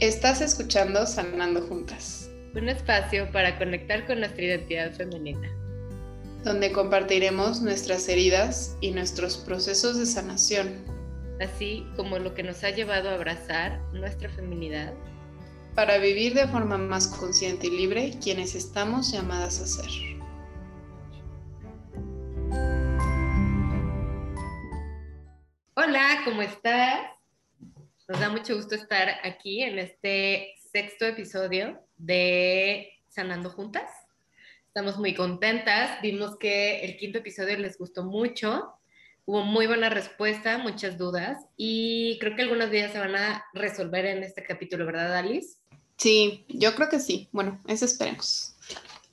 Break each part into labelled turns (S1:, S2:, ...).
S1: Estás escuchando Sanando Juntas,
S2: un espacio para conectar con nuestra identidad femenina,
S1: donde compartiremos nuestras heridas y nuestros procesos de sanación,
S2: así como lo que nos ha llevado a abrazar nuestra feminidad,
S1: para vivir de forma más consciente y libre quienes estamos llamadas a ser.
S2: Hola, ¿cómo estás? Nos da mucho gusto estar aquí en este sexto episodio de Sanando Juntas. Estamos muy contentas. Vimos que el quinto episodio les gustó mucho. Hubo muy buena respuesta, muchas dudas y creo que algunas de ellas se van a resolver en este capítulo, ¿verdad, Alice?
S1: Sí, yo creo que sí. Bueno, eso esperemos.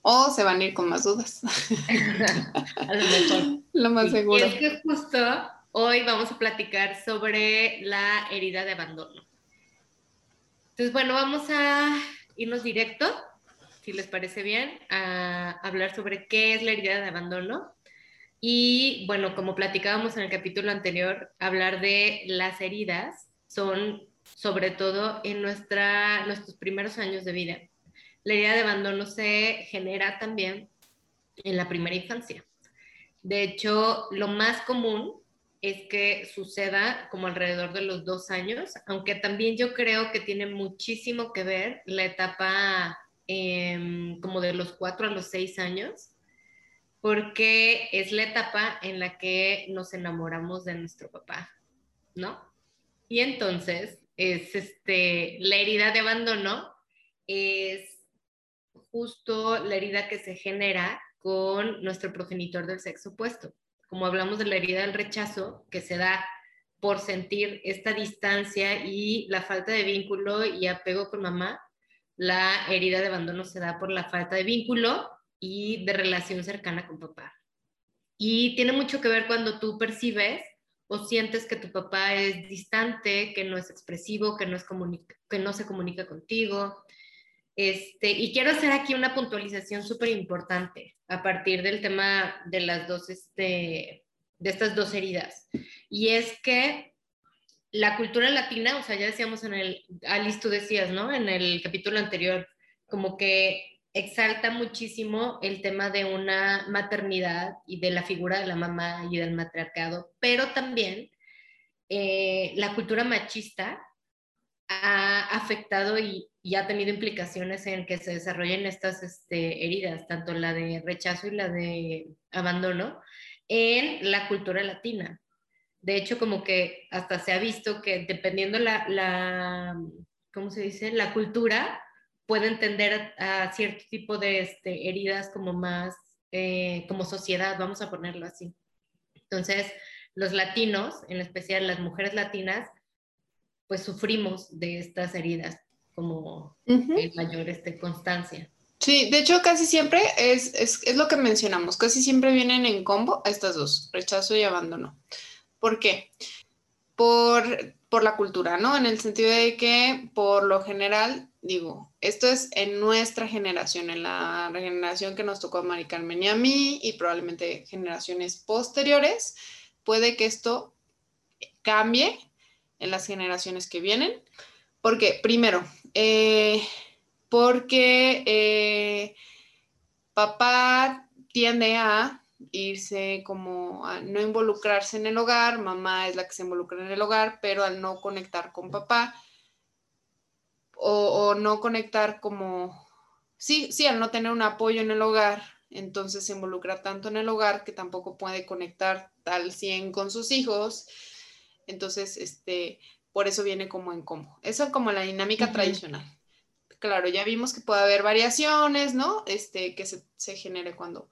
S1: O se van a ir con más dudas.
S2: a lo mejor.
S1: Lo más seguro.
S2: Y es que justo Hoy vamos a platicar sobre la herida de abandono. Entonces, bueno, vamos a irnos directo, si les parece bien, a hablar sobre qué es la herida de abandono. Y bueno, como platicábamos en el capítulo anterior, hablar de las heridas son sobre todo en nuestra, nuestros primeros años de vida. La herida de abandono se genera también en la primera infancia. De hecho, lo más común es que suceda como alrededor de los dos años, aunque también yo creo que tiene muchísimo que ver la etapa em, como de los cuatro a los seis años, porque es la etapa en la que nos enamoramos de nuestro papá, ¿no? Y entonces es este, la herida de abandono es justo la herida que se genera con nuestro progenitor del sexo opuesto como hablamos de la herida del rechazo, que se da por sentir esta distancia y la falta de vínculo y apego con mamá, la herida de abandono se da por la falta de vínculo y de relación cercana con papá. Y tiene mucho que ver cuando tú percibes o sientes que tu papá es distante, que no es expresivo, que no, es que no se comunica contigo, este, y quiero hacer aquí una puntualización súper importante a partir del tema de las dos, este, de estas dos heridas. Y es que la cultura latina, o sea, ya decíamos en el, Alice, tú decías, ¿no? En el capítulo anterior, como que exalta muchísimo el tema de una maternidad y de la figura de la mamá y del matriarcado, pero también eh, la cultura machista ha afectado y, ha tenido implicaciones en que se desarrollen estas este, heridas, tanto la de rechazo y la de abandono, en la cultura latina. De hecho, como que hasta se ha visto que dependiendo la, la ¿cómo se dice? La cultura puede entender a, cierto tipo de este, heridas como más, eh, como sociedad, vamos a ponerlo así. Entonces, los latinos, en especial las mujeres latinas, pues sufrimos de estas heridas como mayor este, constancia.
S1: Sí, de hecho casi siempre es, es, lo que mencionamos, casi siempre vienen en combo estas dos, rechazo y abandono. ¿Por qué? Por, por la cultura, ¿no? En el sentido de que por lo general, digo, esto es en nuestra generación, en la generación que nos tocó a Mari Carmen y a mí y probablemente generaciones posteriores, puede que esto cambie en las generaciones que vienen. Porque, primero, eh, porque eh, papá tiende a irse como a no involucrarse en el hogar, mamá es la que se involucra en el hogar, pero al no conectar con papá o, no conectar como, sí, sí, al no tener un apoyo en el hogar, entonces se involucra tanto en el hogar que tampoco puede conectar al 100 con sus hijos. Entonces, este, por eso viene como en combo. Eso es como la dinámica tradicional. Claro, ya vimos que puede haber variaciones, ¿no? Este, que se, genere cuando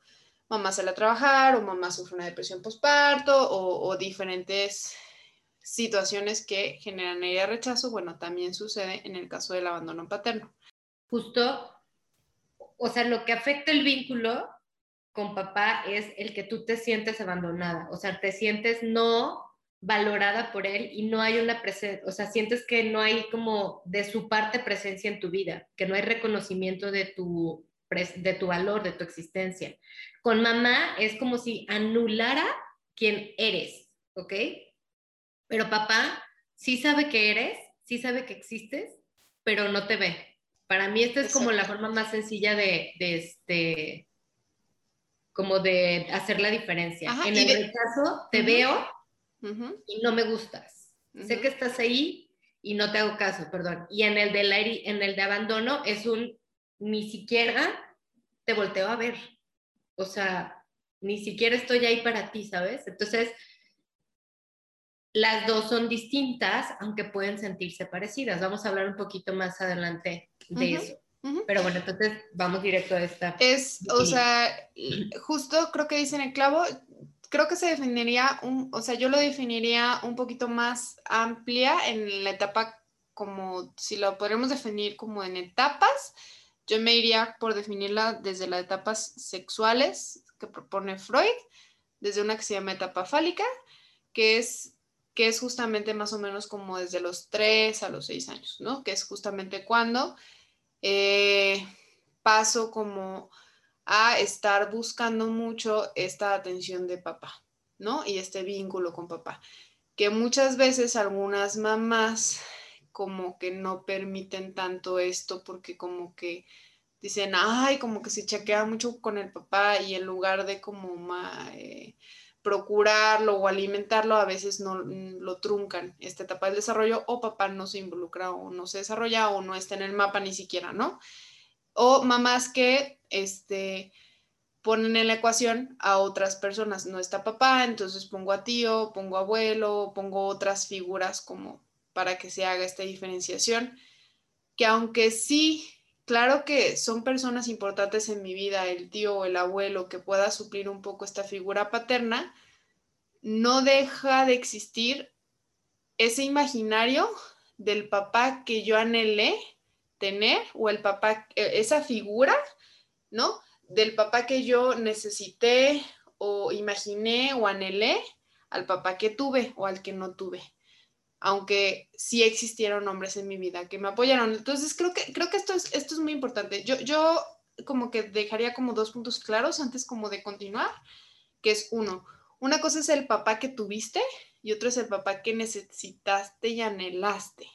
S1: mamá sale a trabajar o mamá sufre una depresión postparto o, diferentes situaciones que generan ella rechazo. Bueno, también sucede en el caso del abandono paterno.
S2: Justo, o sea, lo que afecta el vínculo con papá es el que tú te sientes abandonada, o sea, te sientes no valorada por él y no hay una presencia, o sea, sientes que no hay como de su parte presencia en tu vida, que no hay reconocimiento de tu, de tu valor, de tu existencia. Con mamá es como si anulara quién eres, ¿ok? Pero papá sí sabe que eres, sí sabe que existes pero no te ve. Para mí esta es como la forma más sencilla de, este, como de hacer la diferencia. en el rechazo te veo y no me gustas. Sé que estás ahí y no te hago caso, perdón. Y en el de, la, en el de abandono es un ni siquiera te volteo a ver. O sea, ni siquiera estoy ahí para ti, ¿sabes? Entonces, las dos son distintas, aunque pueden sentirse parecidas. Vamos a hablar un poquito más adelante de eso. Pero bueno, entonces vamos directo a esta.
S1: Es, o sea, justo creo que dicen el clavo, creo que se definiría, un, o sea, yo lo definiría un poquito más amplia en la etapa como, si lo podríamos definir como en etapas, yo me iría por definirla desde las etapas sexuales que propone Freud, desde una que se llama etapa fálica, que es, que es justamente más o menos como desde los 3 a los 6 años, ¿no? Que es justamente cuando eh, paso como a estar buscando mucho esta atención de papá, ¿no? Y este vínculo con papá, que muchas veces algunas mamás como que no permiten tanto esto porque como que dicen, ay, como que se chaquea mucho con el papá y en lugar de como eh, procurarlo o alimentarlo, a veces no lo truncan esta etapa del desarrollo o papá no se involucra o no se desarrolla o no está en el mapa ni siquiera, ¿no? O mamás que este, ponen en la ecuación a otras personas. No está papá, entonces pongo a tío, pongo abuelo, pongo otras figuras como para que se haga esta diferenciación, que aunque sí, claro que son personas importantes en mi vida, el tío o el abuelo, que pueda suplir un poco esta figura paterna, no deja de existir ese imaginario del papá que yo anhelé tener o el papá, e, esa figura, ¿no? Del papá que yo necesité o imaginé o anhelé al papá que tuve o al que no tuve. Aunque sí existieron hombres en mi vida que me apoyaron. Entonces creo que, creo que esto, es, esto es muy importante. Yo, yo como que dejaría como dos puntos claros antes como de continuar, que es uno, una cosa es el papá que tuviste y otro es el papá que necesitaste y anhelaste.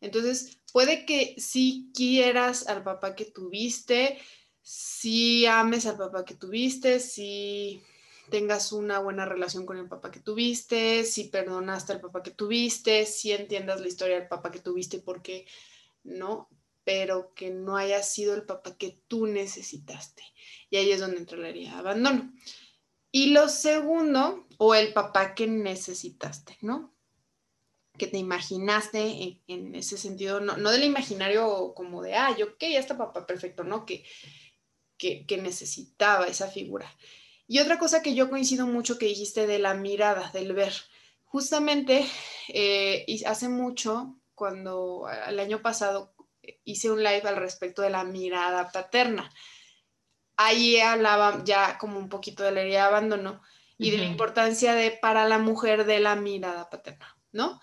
S1: Entonces, puede que si quieras al papá que tuviste, si ames al papá que tuviste, si tengas una buena relación con el papá que tuviste, si perdonaste al papá que tuviste, si entiendas la historia del papá que tuviste, porque no, pero que no haya sido el papá que tú necesitaste. Y ahí es donde entraría abandono. Y lo segundo, o el papá que necesitaste, ¿no? que te imaginaste en, ese sentido, no, del imaginario como de, ah, yo, ya está papá perfecto, ¿no? Que, que, necesitaba esa figura. Y otra cosa que yo coincido mucho que dijiste de la mirada, del ver. Justamente, eh, hace mucho, cuando el año pasado hice un live al respecto de la mirada paterna. Ahí hablaba ya como un poquito de la herida de abandono y de la importancia de para la mujer de la mirada paterna, ¿no?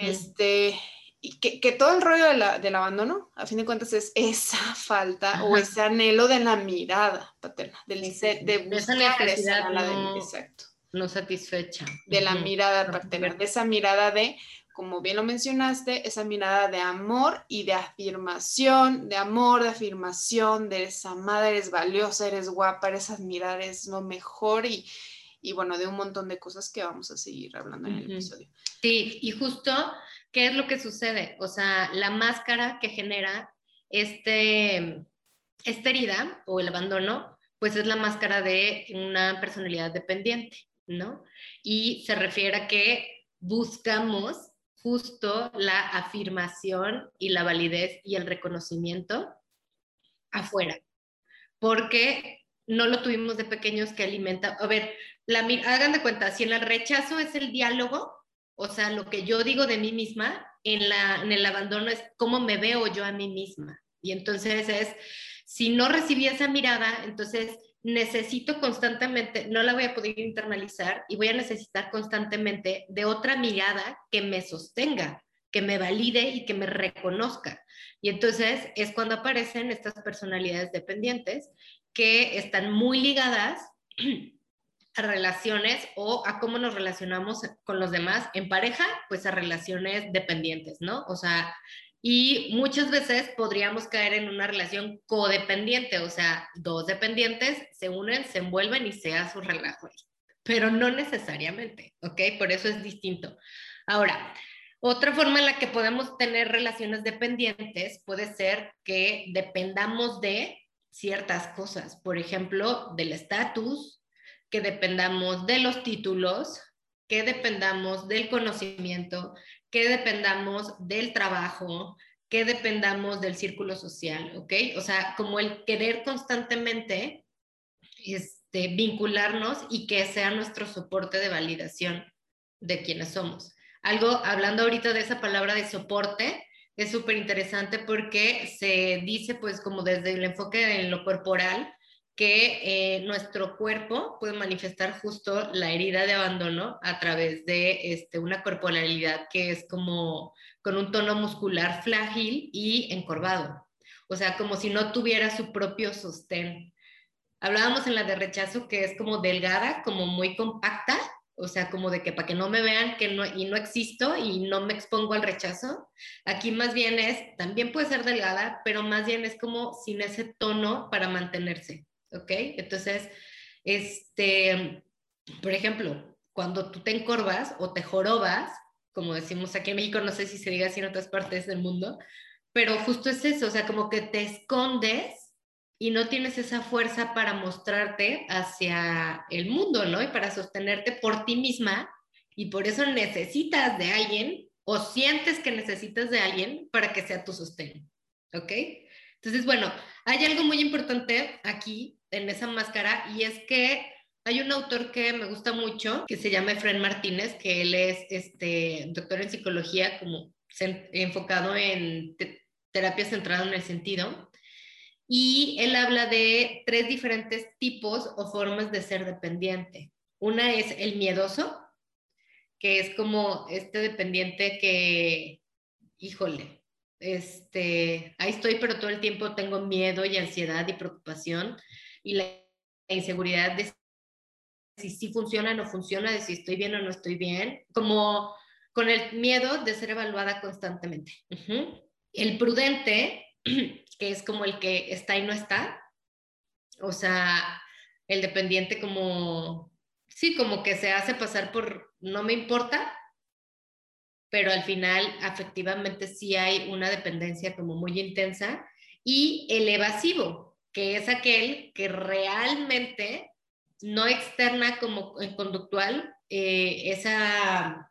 S1: Este, y que, todo el rollo del abandono, a fin de cuentas, es esa falta o ese anhelo de la mirada paterna, del, de buscar esa
S2: no, exacto. no satisfecha.
S1: De la mirada paterna, de esa mirada de, como bien lo mencionaste, esa mirada de amor y de afirmación, de amor, de afirmación, de esa amada, eres valiosa, eres guapa, esas miradas es lo mejor y, y bueno, de un montón de cosas que vamos a seguir hablando en el episodio.
S2: Sí, y justo, ¿qué es lo que sucede? O sea, la máscara que genera este, esta herida o el abandono, pues es la máscara de una personalidad dependiente, ¿no? Y se refiere a que buscamos justo la afirmación y la validez y el reconocimiento afuera, porque no lo tuvimos de pequeños que alimenta. A ver, la, hagan de cuenta, si el rechazo es el diálogo, o sea, lo que yo digo de mí misma, en, la, en el abandono es cómo me veo yo a mí misma. Y entonces es, si no recibí esa mirada, entonces necesito constantemente, no la voy a poder internalizar y voy a necesitar constantemente de otra mirada que me sostenga, que me valide y que me reconozca. Y entonces es cuando aparecen estas personalidades dependientes que están muy ligadas a relaciones o a cómo nos relacionamos con los demás en pareja, pues a relaciones dependientes, ¿no? O sea, Y muchas veces podríamos caer en una relación codependiente, o sea, dos dependientes se unen, se envuelven y se hace un relajo pero no necesariamente, ¿ok? Por eso es distinto. Ahora, otra forma en la que podemos tener relaciones dependientes puede ser que dependamos de ciertas cosas, por ejemplo, del estatus, que dependamos de los títulos, que dependamos del conocimiento, que dependamos del trabajo, que dependamos del círculo social, ¿ok? O sea, como el querer constantemente este, vincularnos y que sea nuestro soporte de validación de quienes somos. Algo, hablando ahorita de esa palabra de soporte, es súper interesante porque se dice, pues, como desde el enfoque en lo corporal, que eh, nuestro cuerpo puede manifestar justo la herida de abandono a través de este, una corporalidad que es como con un tono muscular frágil y encorvado. O sea, como si no tuviera su propio sostén. Hablábamos en la de rechazo que es como delgada, como muy compacta, o sea, como de que para que no me vean que no, y no existo y no me expongo al rechazo. Aquí más bien es, también puede ser delgada, pero más bien es como sin ese tono para mantenerse, ¿ok? Entonces, este, por ejemplo, cuando tú te encorvas o te jorobas, como decimos aquí en México, no sé si se diga así en otras partes del mundo, pero justo es eso, o sea, como que te escondes y no tienes esa fuerza para mostrarte hacia el mundo, ¿no? Y para sostenerte por ti misma y por eso necesitas de alguien o sientes que necesitas de alguien para que sea tu sostén, ¿ok? Entonces, bueno, hay algo muy importante aquí en esa máscara y es que hay un autor que me gusta mucho que se llama Efraín Martínez, que él es este doctor en psicología como enfocado en terapia centrada en el sentido y él habla de tres diferentes tipos o formas de ser dependiente. Una es el miedoso, que es como este dependiente que, híjole, este, ahí estoy, pero todo el tiempo tengo miedo y ansiedad y preocupación y la inseguridad de si sí funciona o no funciona, de si estoy bien o no estoy bien, como con el miedo de ser evaluada constantemente. El prudente que es como el que está y no está. O sea, el dependiente como, sí, como que se hace pasar por no me importa, pero al final afectivamente sí hay una dependencia como muy intensa. Y el evasivo, que es aquel que realmente no externa como conductual eh, esa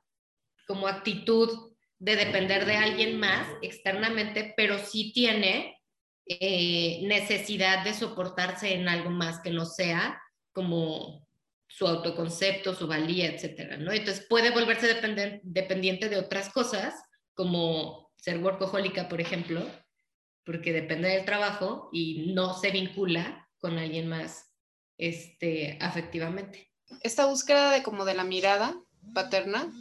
S2: como actitud de depender de alguien más externamente, pero sí tiene eh, necesidad de soportarse en algo más que no sea como su autoconcepto, su valía, etcétera, ¿no? Entonces puede volverse dependiente de otras cosas, como ser workahólica, por ejemplo, porque depende del trabajo y no se vincula con alguien más este, afectivamente.
S1: Esta búsqueda de como de la mirada paterna,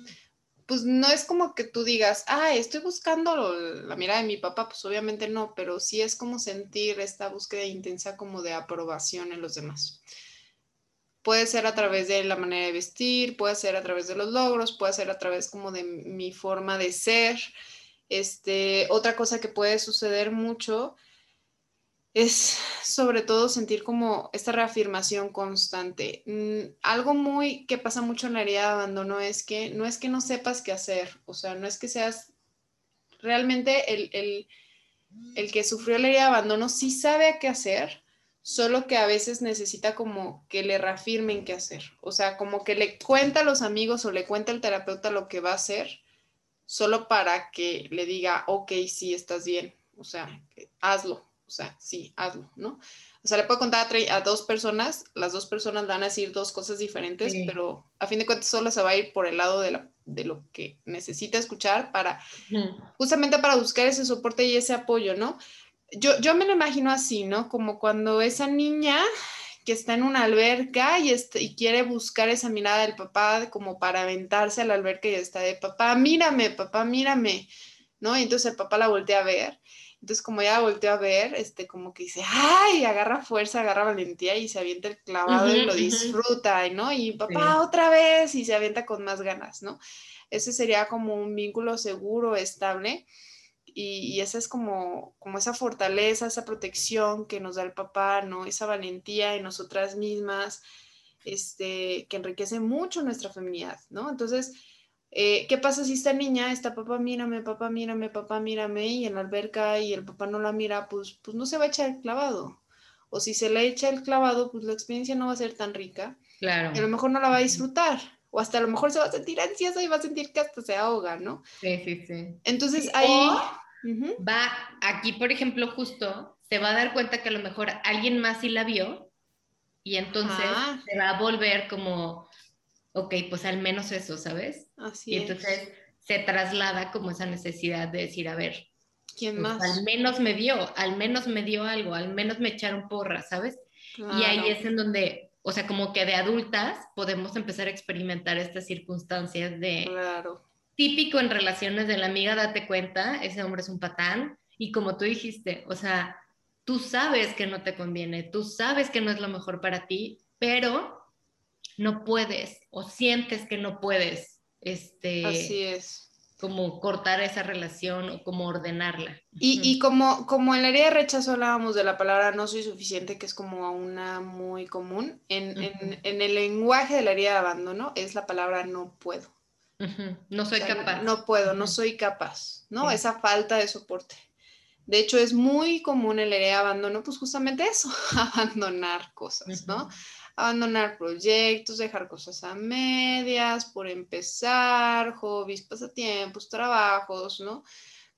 S1: pues no es como que tú digas, ah, estoy buscando la mirada de mi papá, pues obviamente no, pero sí es como sentir esta búsqueda intensa como de aprobación en los demás. Puede ser a través de la manera de vestir, puede ser a través de los logros, puede ser a través como de mi forma de ser. Este, otra cosa que puede suceder mucho es sobre todo sentir como esta reafirmación constante. Mm, algo muy que pasa mucho en la herida de abandono es que no es que no sepas qué hacer, o sea, no es que seas realmente el, el que sufrió la herida de abandono sí sabe qué hacer, solo que a veces necesita como que le reafirmen qué hacer, o sea, como que le cuenta a los amigos o le cuenta al terapeuta lo que va a hacer, solo para que le diga, ok, sí, estás bien, o sea, hazlo, o sea, sí, hazlo, ¿no? O sea, le puedo contar a, dos personas, las dos personas van a decir dos cosas diferentes, pero a fin de cuentas solo se va a ir por el lado de, lo que necesita escuchar para, justamente para buscar ese soporte y ese apoyo, ¿no? Yo, yo me lo imagino así, ¿no? Como cuando esa niña que está en una alberca y, este, y quiere buscar esa mirada del papá como para aventarse a la alberca y está de papá, mírame, papá, mírame, ¿no? Y entonces el papá la voltea a ver entonces, como ya volteó a ver, este, como que dice, ay, agarra fuerza, agarra valentía y se avienta el clavado y lo disfruta, ¿no? Y papá, otra vez, y se avienta con más ganas, ¿no? Ese sería como un vínculo seguro, estable. Y, esa es como, como esa fortaleza, esa protección que nos da el papá, ¿no? Esa valentía en nosotras mismas, este, que enriquece mucho nuestra feminidad, ¿no? Entonces, eh, ¿qué pasa si esta niña está papá mírame, papá mírame, papá mírame y en la alberca y el papá no la mira, pues, pues no se va a echar el clavado. O si se le echa el clavado, pues la experiencia no va a ser tan rica.
S2: Claro.
S1: Y a lo mejor no la va a disfrutar. O hasta a lo mejor se va a sentir ansiosa y va a sentir que hasta se ahoga, ¿no?
S2: Sí, sí, sí.
S1: Entonces ahí...
S2: Va, aquí por ejemplo, justo, se va a dar cuenta que a lo mejor alguien más sí la vio y entonces se va a volver como, ok, pues al menos eso, ¿sabes?
S1: Así
S2: y entonces se traslada como esa necesidad de decir, a ver,
S1: ¿quién
S2: pues,
S1: más?
S2: Al menos me dio, al menos me dio algo, al menos me echaron porra, ¿sabes? Y ahí es en donde, o sea, como que de adultas podemos empezar a experimentar estas circunstancias de...
S1: Claro.
S2: Típico en relaciones de la amiga, date cuenta, ese hombre es un patán. Y como tú dijiste, o sea, tú sabes que no te conviene, tú sabes que no es lo mejor para ti, pero no puedes o sientes que no puedes. Este,
S1: Así es.
S2: Como cortar esa relación o como ordenarla.
S1: Y, y como, como en la área de rechazo hablábamos de la palabra no soy suficiente, que es como una muy común, en, en, en el lenguaje de la área de abandono es la palabra no puedo.
S2: No soy capaz.
S1: No, puedo, no soy capaz, ¿no? Esa falta de soporte. De hecho, es muy común el área de abandono, pues justamente eso, abandonar cosas, ¿no? Abandonar proyectos, dejar cosas a medias, por empezar, hobbies, pasatiempos, trabajos, ¿no?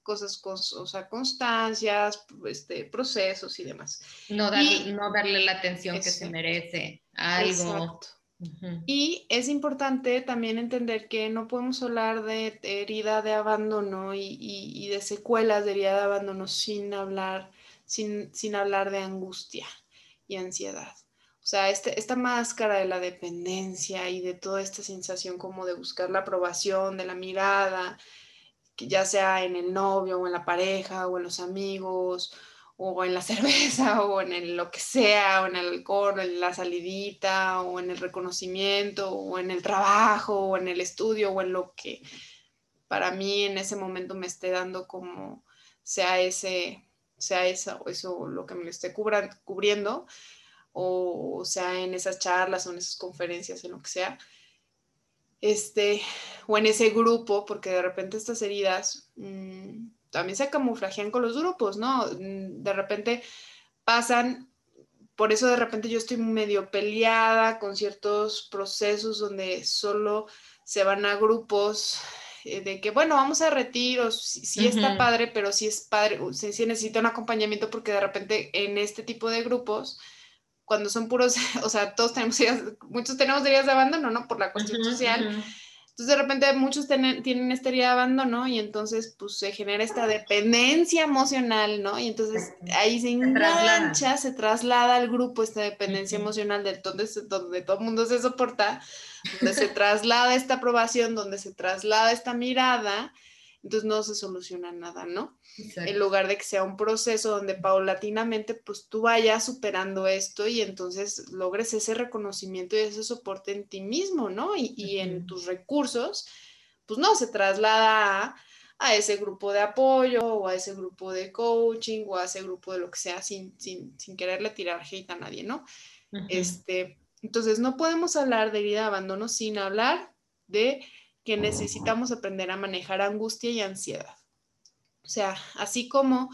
S1: Cosas, o sea, constancias, este, procesos y demás.
S2: No, no darle la atención que se merece a algo. Exacto.
S1: Y es importante también entender que no podemos hablar de herida de abandono y, de secuelas de herida de abandono sin hablar, sin, sin hablar de angustia y ansiedad. O sea, este, esta máscara de la dependencia y de toda esta sensación como de buscar la aprobación, de la mirada, que ya sea en el novio o en la pareja o en los amigos o en la cerveza o en lo que sea, o en el alcohol, o en la salidita, o en el reconocimiento, o en el trabajo, o en el estudio, o en lo que para mí en ese momento me esté dando como sea ese, sea eso, eso lo que me esté cubriendo, o sea en esas charlas o en esas conferencias, en lo que sea, este, o en ese grupo, porque de repente estas heridas... Mmm, también se camuflajean con los grupos, ¿no? Mm, de repente pasan, por eso de repente yo estoy medio peleada con ciertos procesos donde solo se van a grupos eh, de que, bueno, vamos a retiros, sí, está padre, pero sí es padre, sí, sí, necesita un acompañamiento porque de repente en este tipo de grupos, cuando son puros, o sea, todos tenemos ideas, muchos tenemos ideas de abandono, ¿no? Por la cuestión social. Entonces de repente muchos tienen esta herida de abandono y entonces pues se genera esta dependencia emocional, ¿no? Y entonces ahí se engancha, se traslada al grupo esta dependencia emocional de donde, donde todo el mundo se soporta, donde se traslada esta aprobación, donde se traslada esta mirada entonces no se soluciona nada, ¿no? En lugar de que sea un proceso donde paulatinamente pues tú vayas superando esto y entonces logres ese reconocimiento y ese soporte en ti mismo, ¿no? Y, en tus recursos, pues no, se traslada a, ese grupo de apoyo o a ese grupo de coaching o a ese grupo de lo que sea sin, sin, sin quererle tirar hate a nadie, ¿no? este, entonces no podemos hablar de herida de abandono sin hablar de que necesitamos aprender a manejar angustia y ansiedad. O sea, así como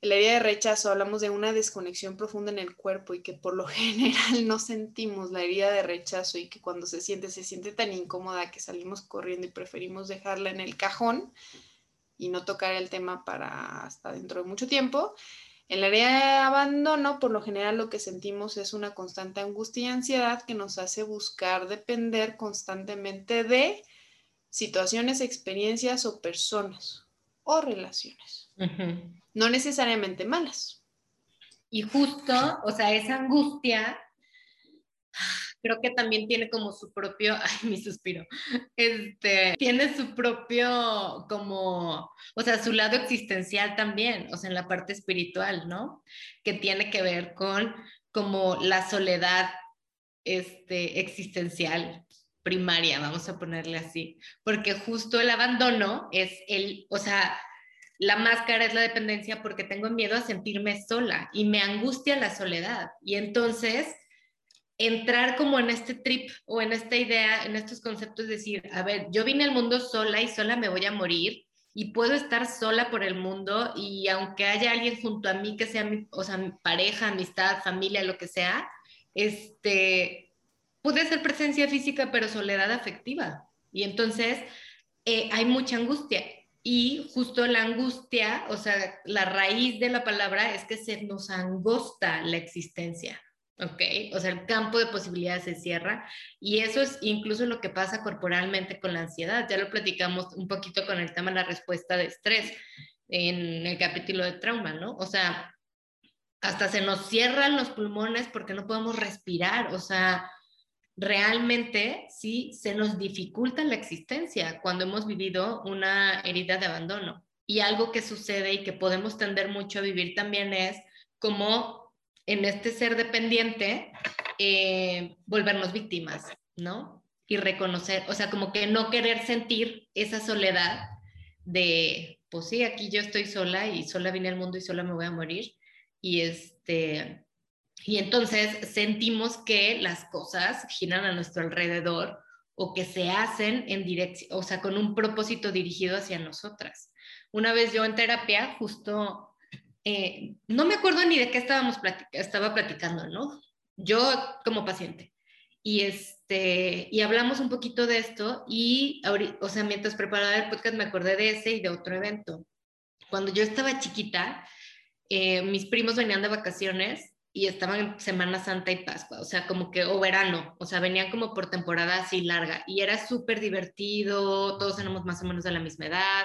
S1: en la herida de rechazo hablamos de una desconexión profunda en el cuerpo y que por lo general no sentimos la herida de rechazo y que cuando se siente, se siente tan incómoda que salimos corriendo y preferimos dejarla en el cajón y no tocar el tema para hasta dentro de mucho tiempo. En la área de abandono, por lo general lo que sentimos es una constante angustia y ansiedad que nos hace buscar depender constantemente de situaciones, experiencias o personas o relaciones. No necesariamente malas.
S2: Y justo, o sea, esa angustia creo que también tiene como su propio, ay, mi suspiro, este, tiene su propio, como, o sea, su lado existencial también, o sea, en la parte espiritual, ¿no? Que tiene que ver con como la soledad este, existencial, primaria, vamos a ponerle así, porque justo el abandono es el, o sea, la máscara es la dependencia porque tengo miedo a sentirme sola y me angustia la soledad. Y entonces entrar como en este trip o en esta idea, en estos conceptos, decir, a ver, yo vine al mundo sola y sola me voy a morir y puedo estar sola por el mundo y aunque haya alguien junto a mí que sea mi, o sea, pareja, amistad, familia, lo que sea, este, puede ser presencia física pero soledad afectiva. Y entonces eh, hay mucha angustia y justo la angustia, o sea, la raíz de la palabra es que se nos angosta la existencia, ¿ok? O sea, el campo de posibilidades se cierra y eso es incluso lo que pasa corporalmente con la ansiedad. Ya lo platicamos un poquito con el tema de la respuesta de estrés en el capítulo de trauma, ¿no? O sea, hasta se nos cierran los pulmones porque no podemos respirar, o sea, realmente sí se nos dificulta la existencia cuando hemos vivido una herida de abandono. Y algo que sucede y que podemos tender mucho a vivir también es como en este ser dependiente, eh, volvernos víctimas, ¿no? Y reconocer, o sea, como que no querer sentir esa soledad de, pues sí, aquí yo estoy sola y sola vine al mundo y sola me voy a morir. Y este, y entonces sentimos que las cosas giran a nuestro alrededor o que se hacen en dirección, o sea, con un propósito dirigido hacia nosotras. Una vez yo en terapia, justo, eh, no me acuerdo ni de qué estábamos estaba platicando, ¿no? Yo como paciente. Y, este, y hablamos un poquito de esto y, o sea, mientras preparaba el podcast me acordé de ese y de otro evento. Cuando yo estaba chiquita, eh, mis primos venían de vacaciones y estaban en Semana Santa y Pascua, o sea, como que, o verano, o sea, venían como por temporada así larga y era súper divertido, todos éramos más o menos de la misma edad,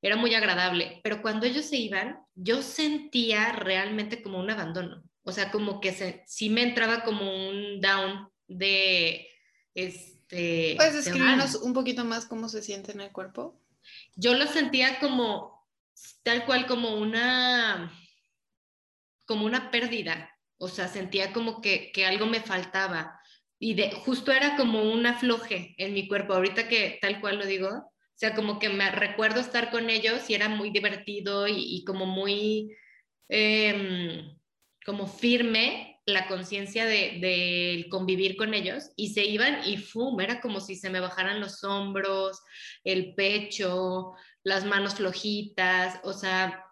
S2: era muy agradable, pero cuando ellos se iban, yo sentía realmente como un abandono, o sea, como que se, sí me entraba como un down de, este...
S1: ¿Puedes escribirnos un poquito más cómo se siente en el cuerpo?
S2: Yo lo sentía como, tal cual como una como una pérdida, o sea, sentía como que, algo me faltaba. Y de, justo era como un afloje en mi cuerpo, ahorita que tal cual lo digo, o sea, como que me recuerdo estar con ellos y era muy divertido y, como muy, em, como firme la conciencia de, convivir con ellos. Y se iban y ¡fum! Era como si se me bajaran los hombros, el pecho, las manos flojitas, o sea,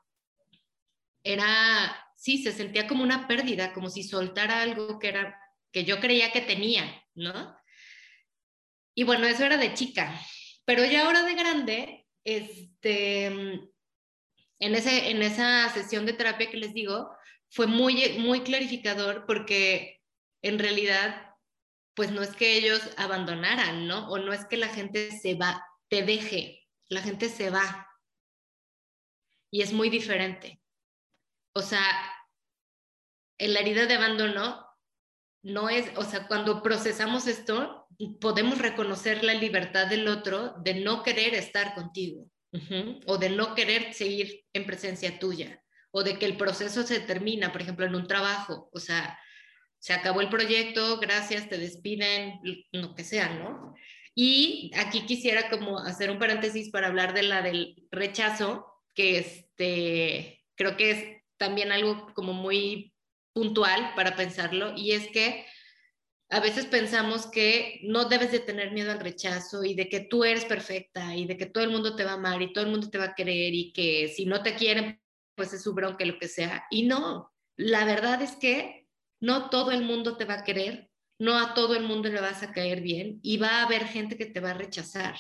S2: era sí, se sentía como una pérdida, como si soltara algo que, era, que yo creía que tenía, ¿no? Y bueno, eso era de chica, pero ya ahora de grande, este, en, ese, en esa sesión de terapia que les digo, fue muy, muy clarificador porque en realidad, pues no es que ellos abandonaran, ¿no? O no es que la gente se va, te deje, la gente se va. Y es muy diferente. O sea, la herida de abandono no es, o sea, cuando procesamos esto, podemos reconocer la libertad del otro de no querer estar contigo o de no querer seguir en presencia tuya o de que el proceso se termina, por ejemplo, en un trabajo, o sea, se acabó el proyecto, gracias, te despiden, lo que sea, ¿no? Y aquí quisiera como hacer un paréntesis para hablar de la del rechazo, que este, creo que es también algo como muy puntual para pensarlo y es que a veces pensamos que no debes de tener miedo al rechazo y de que tú eres perfecta y de que todo el mundo te va a amar y todo el mundo te va a querer y que si no te quieren, pues es su bronca, lo que sea. Y no, la verdad es que no todo el mundo te va a querer, no a todo el mundo le vas a caer bien y va a haber gente que te va a rechazar.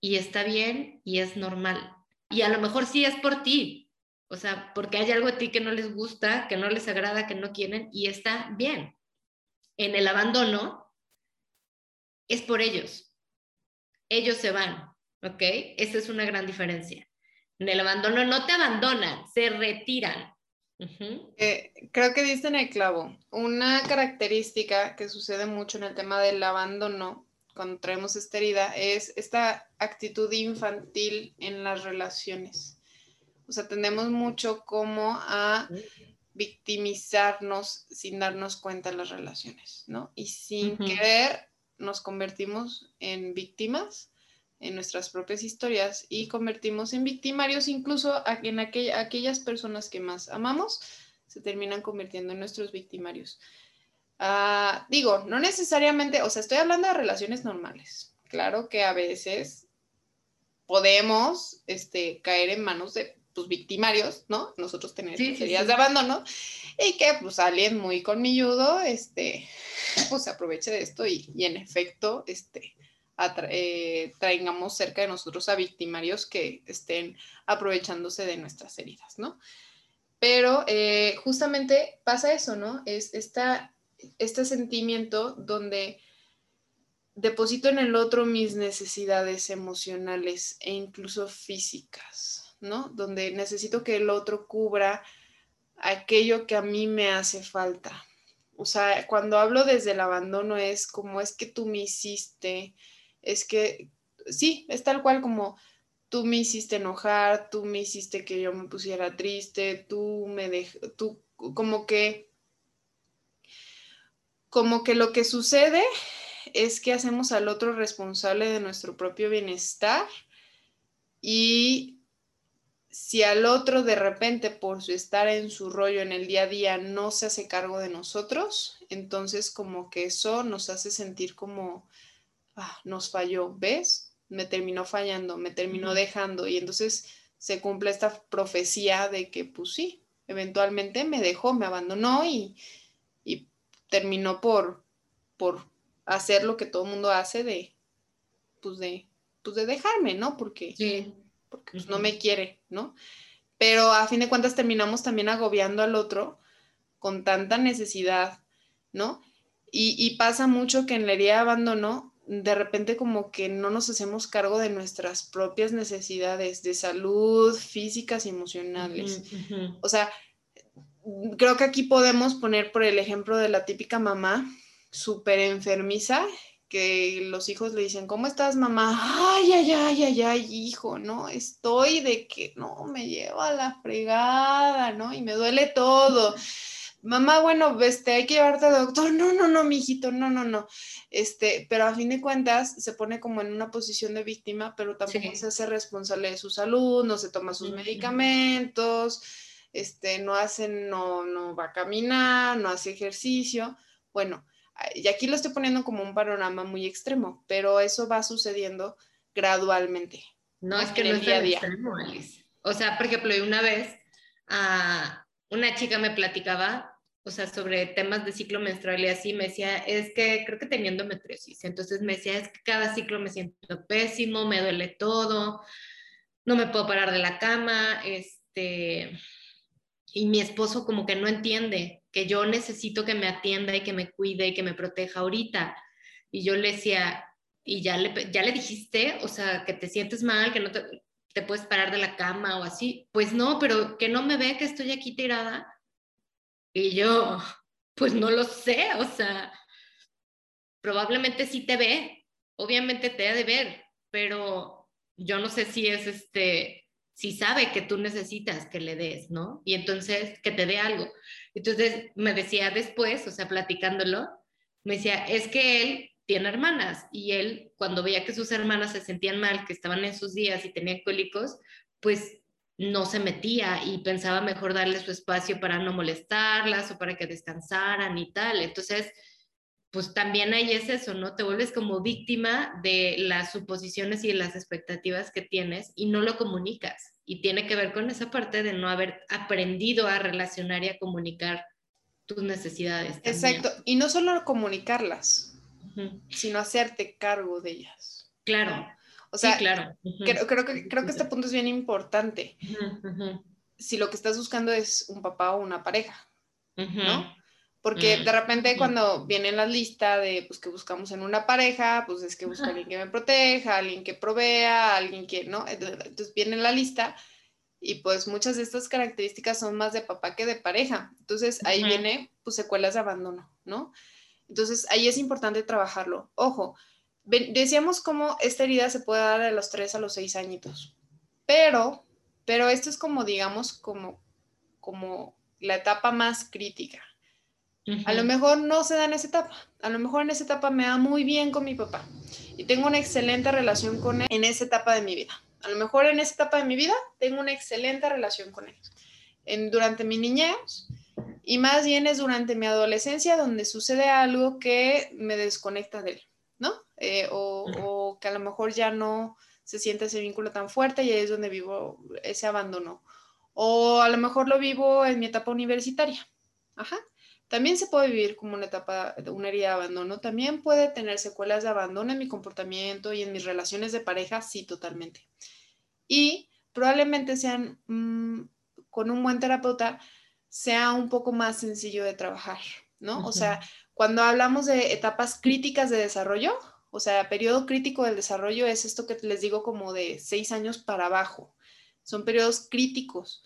S2: Y está bien y es normal. Y a lo mejor sí es por ti, o sea, porque hay algo a ti que no les gusta, que no les agrada, que no quieren, y está bien. En el abandono es por ellos. Ellos se van, ¿ok? Esa es una gran diferencia. En el abandono no te abandonan, se retiran.
S1: Eh, creo que diste en el clavo. Una característica que sucede mucho en el tema del abandono cuando traemos esta herida es esta actitud infantil en las relaciones o sea, tendemos mucho como a victimizarnos sin darnos cuenta de las relaciones, ¿no? Y sin querer nos convertimos en víctimas en nuestras propias historias y convertimos en victimarios incluso en aquellas personas que más amamos, se terminan convirtiendo en nuestros victimarios. Ah, digo, no necesariamente, o sea, estoy hablando de relaciones normales. Claro que a veces podemos este, caer en manos de tus victimarios, ¿no? Nosotros tenemos sí, de abandono y que pues alguien muy colmilludo, este, pues se aproveche de esto y, en efecto, este, eh, traigamos cerca de nosotros a victimarios que estén aprovechándose de nuestras heridas, ¿no? Pero eh, justamente pasa eso, ¿no? Es esta, este sentimiento donde deposito en el otro mis necesidades emocionales e incluso físicas ¿no? Donde necesito que el otro cubra aquello que a mí me hace falta. O sea, cuando hablo desde el abandono es como es que tú me hiciste, es que, sí, es tal cual como tú me hiciste enojar, tú me hiciste que yo me pusiera triste, tú me dejaste, tú como que, como que lo que sucede es que hacemos al otro responsable de nuestro propio bienestar y si al otro de repente por su estar en su rollo en el día a día no se hace cargo de nosotros, entonces como que eso nos hace sentir como, ah, nos falló, ¿ves? Me terminó fallando, me terminó dejando y entonces se cumple esta profecía de que pues sí, eventualmente me dejó, me abandonó y, y terminó por, por hacer lo que todo el mundo hace de, pues de, pues de dejarme, ¿no? Porque... Sí porque pues, no me quiere, ¿no? Pero a fin de cuentas terminamos también agobiando al otro con tanta necesidad, ¿no? Y, pasa mucho que en la herida de abandono, de repente como que no nos hacemos cargo de nuestras propias necesidades de salud, físicas y emocionales. O sea, creo que aquí podemos poner por el ejemplo de la típica mamá súper enfermiza que los hijos le dicen, ¿cómo estás, mamá? Ay, ay, ay, ay, ay, hijo, ¿no? Estoy de que no, me lleva a la fregada, ¿no? Y me duele todo. Mamá, bueno, este, hay que llevarte al doctor. No, no, no, mijito, no, no, no. Este, pero a fin de cuentas se pone como en una posición de víctima, pero tampoco se hace responsable de su salud, no se toma sus medicamentos, este, no hace, no, no va a caminar, no hace ejercicio. Bueno, y aquí lo estoy poniendo como un panorama muy extremo, pero eso va sucediendo gradualmente.
S2: No, es que no es día a día. Extremo, Alice. O sea, por ejemplo, una vez uh, una chica me platicaba, o sea, sobre temas de ciclo menstrual y así, me decía, es que creo que tenía endometriosis. Entonces me decía, es que cada ciclo me siento pésimo, me duele todo, no me puedo parar de la cama, este, y mi esposo como que no entiende que yo necesito que me atienda y que me cuide y que me proteja ahorita. Y yo le decía, ¿y ya le, ya le dijiste? O sea, que te sientes mal, que no te, te puedes parar de la cama o así. Pues no, pero que no me ve que estoy aquí tirada. Y yo, pues no lo sé, o sea, probablemente sí te ve, obviamente te ha de ver, pero yo no sé si es este, si sabe que tú necesitas que le des, ¿no? Y entonces que te dé algo. Entonces me decía después, o sea, platicándolo, me decía, es que él tiene hermanas y él cuando veía que sus hermanas se sentían mal, que estaban en sus días y tenían cólicos, pues no se metía y pensaba mejor darle su espacio para no molestarlas o para que descansaran y tal. Entonces, pues también ahí es eso, ¿no? Te vuelves como víctima de las suposiciones y de las expectativas que tienes y no lo comunicas. Y tiene que ver con esa parte de no haber aprendido a relacionar y a comunicar tus necesidades.
S1: Exacto, y no solo comunicarlas, sino hacerte cargo de ellas.
S2: Claro.
S1: O sea, claro. creo, que, creo que este punto es bien importante. Si lo que estás buscando es un papá o una pareja, ¿no? Porque mm, de repente cuando viene la lista de pues que buscamos en una pareja, pues es que busco a alguien que me proteja, alguien que provea, alguien que, ¿no? Entonces viene la lista y pues muchas de estas características son más de papá que de pareja. Entonces ahí viene pues secuelas de abandono, ¿no? Entonces ahí es importante trabajarlo. Ojo, decíamos cómo esta herida se puede dar de los 3 a los 6 añitos, pero, pero esto es como digamos como, como la etapa más crítica A lo mejor no se da en esa etapa. A lo mejor en esa etapa me da muy bien con mi papá y tengo una excelente relación con él en esa etapa de mi vida. A lo mejor en esa etapa de mi vida tengo una excelente relación con él. En, durante mi niñez y más bien es durante mi adolescencia donde sucede algo que me desconecta de él, ¿no? Eh, o, o, que a lo mejor ya no se siente ese vínculo tan fuerte y ahí es donde vivo ese abandono. O a lo mejor lo vivo en mi etapa universitaria. Ajá. También se puede vivir como una etapa de una herida de abandono. También puede tener secuelas de abandono en mi comportamiento y en mis relaciones de pareja, sí, totalmente. Y probablemente sean, mm, con un buen terapeuta, sea un poco más sencillo de trabajar, ¿no? O sea, cuando hablamos de etapas críticas de desarrollo, o sea, periodo crítico del desarrollo es esto que les digo como de seis años para abajo. Son periodos críticos,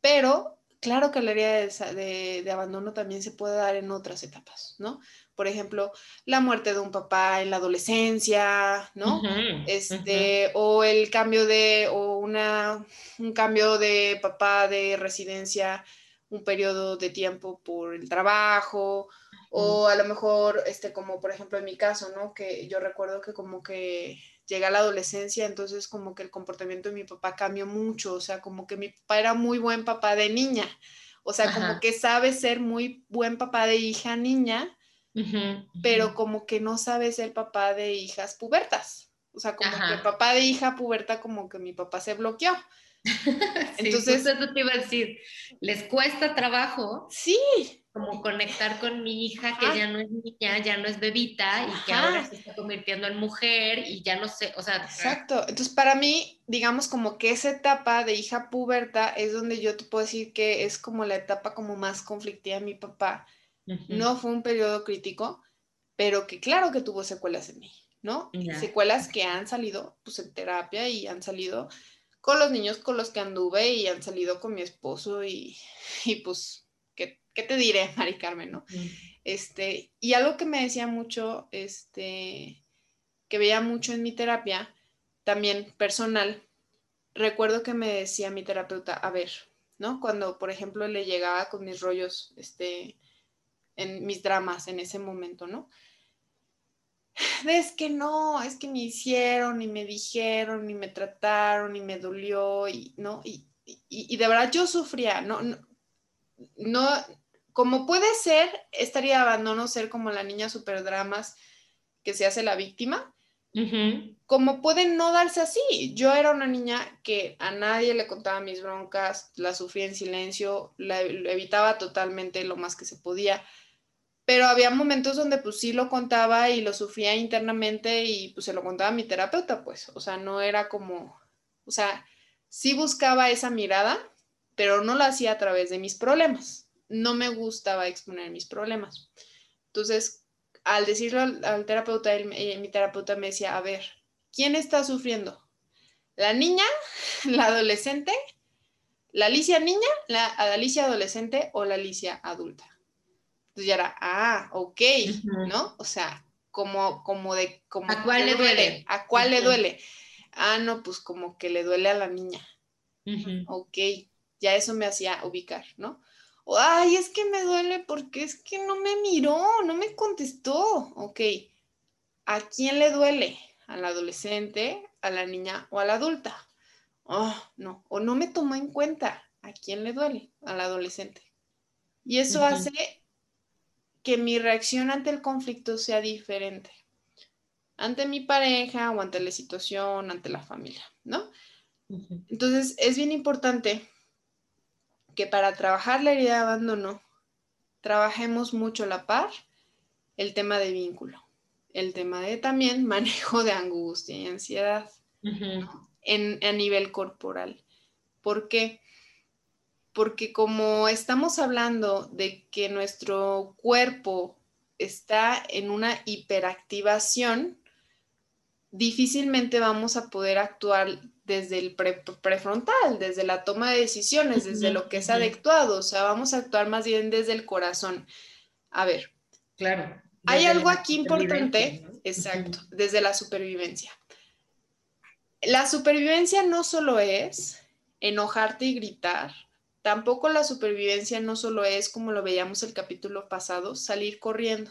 S1: pero claro que la herida de, de, abandono también se puede dar en otras etapas, ¿no? Por ejemplo, la muerte de un papá en la adolescencia, ¿no? este, o el cambio de, o una, un cambio de papá de residencia, un periodo de tiempo por el trabajo, o a lo mejor, este, como por ejemplo en mi caso, ¿no? Que yo recuerdo que como que llega a la adolescencia, entonces como que el comportamiento de mi papá cambió mucho, o sea, como que mi papá era muy buen papá de niña, o sea, como que sabe ser muy buen papá de hija niña, pero como que no sabe ser papá de hijas pubertas, o sea, como que papá de hija puberta, como que mi papá se bloqueó.
S2: Entonces, eso te iba a decir, les cuesta trabajo.
S1: Sí,
S2: como conectar con mi hija que ya no es niña, ya no es bebita y que ahora se está convirtiendo en mujer y ya no sé, o sea.
S1: Exacto. Entonces, para mí, digamos como que esa etapa de hija puberta es donde yo te puedo decir que es como la etapa como más conflictiva de mi papá. No fue un periodo crítico, pero que claro que tuvo secuelas en mí, ¿no? Secuelas que han salido pues en terapia y han salido con los niños con los que anduve y han salido con mi esposo y, y pues ¿qué te diré, Mari Carmen, no? Mm. Este, y algo que me decía mucho, este, que veía mucho en mi terapia, también personal, recuerdo que me decía mi terapeuta, a ver, ¿no? Cuando, por ejemplo, le llegaba con mis rollos, este, en mis dramas en ese momento, ¿no? Es que no, es que me hicieron y me dijeron y me trataron y me dolió y, ¿no? Y, y, de verdad yo sufría, no, no, no, como puede ser, estaría abandono ser como la niña superdramas que se hace la víctima, como puede no darse así. Yo era una niña que a nadie le contaba mis broncas, la sufría en silencio, la evitaba totalmente lo más que se podía, pero había momentos donde pues sí lo contaba y lo sufría internamente y pues se lo contaba a mi terapeuta, pues, o sea, no era como, o sea, sí buscaba esa mirada, pero no lo hacía a través de mis problemas no me gustaba exponer mis problemas. Entonces, al decirlo al, terapeuta, eh, mi terapeuta me decía, a ver, ¿quién está sufriendo? ¿La niña? ¿La adolescente? ¿La Alicia niña? ¿La Alicia adolescente o la Alicia adulta? Entonces ya era, ah, ok, ¿no? O sea, como, como de... Como
S2: ¿A cuál le duele?
S1: ¿A cuál le duele? Ah, no, pues como que le duele a la niña. Ok, ya eso me hacía ubicar, ¿no? Ay, es que me duele porque es que no me miró, no me contestó. Ok, ¿a quién le duele? ¿Al adolescente, a la niña o a la adulta? Oh, no, o no me tomó en cuenta. ¿A quién le duele? Al adolescente. Y eso hace que mi reacción ante el conflicto sea diferente. Ante mi pareja o ante la situación, ante la familia, ¿no? Entonces, es bien importante que para trabajar la herida de abandono, trabajemos mucho la par el tema de vínculo, el tema de también manejo de angustia y ansiedad en, a nivel corporal. ¿Por qué? Porque como estamos hablando de que nuestro cuerpo está en una hiperactivación, difícilmente vamos a poder actuar desde el prefrontal, desde la toma de decisiones, desde lo que es adecuado, o sea, vamos a actuar más bien desde el corazón. A ver.
S2: Claro.
S1: Hay algo aquí importante, exacto, desde la supervivencia. La supervivencia no solo es enojarte y gritar tampoco la supervivencia no solo es, como lo veíamos el capítulo pasado, salir corriendo.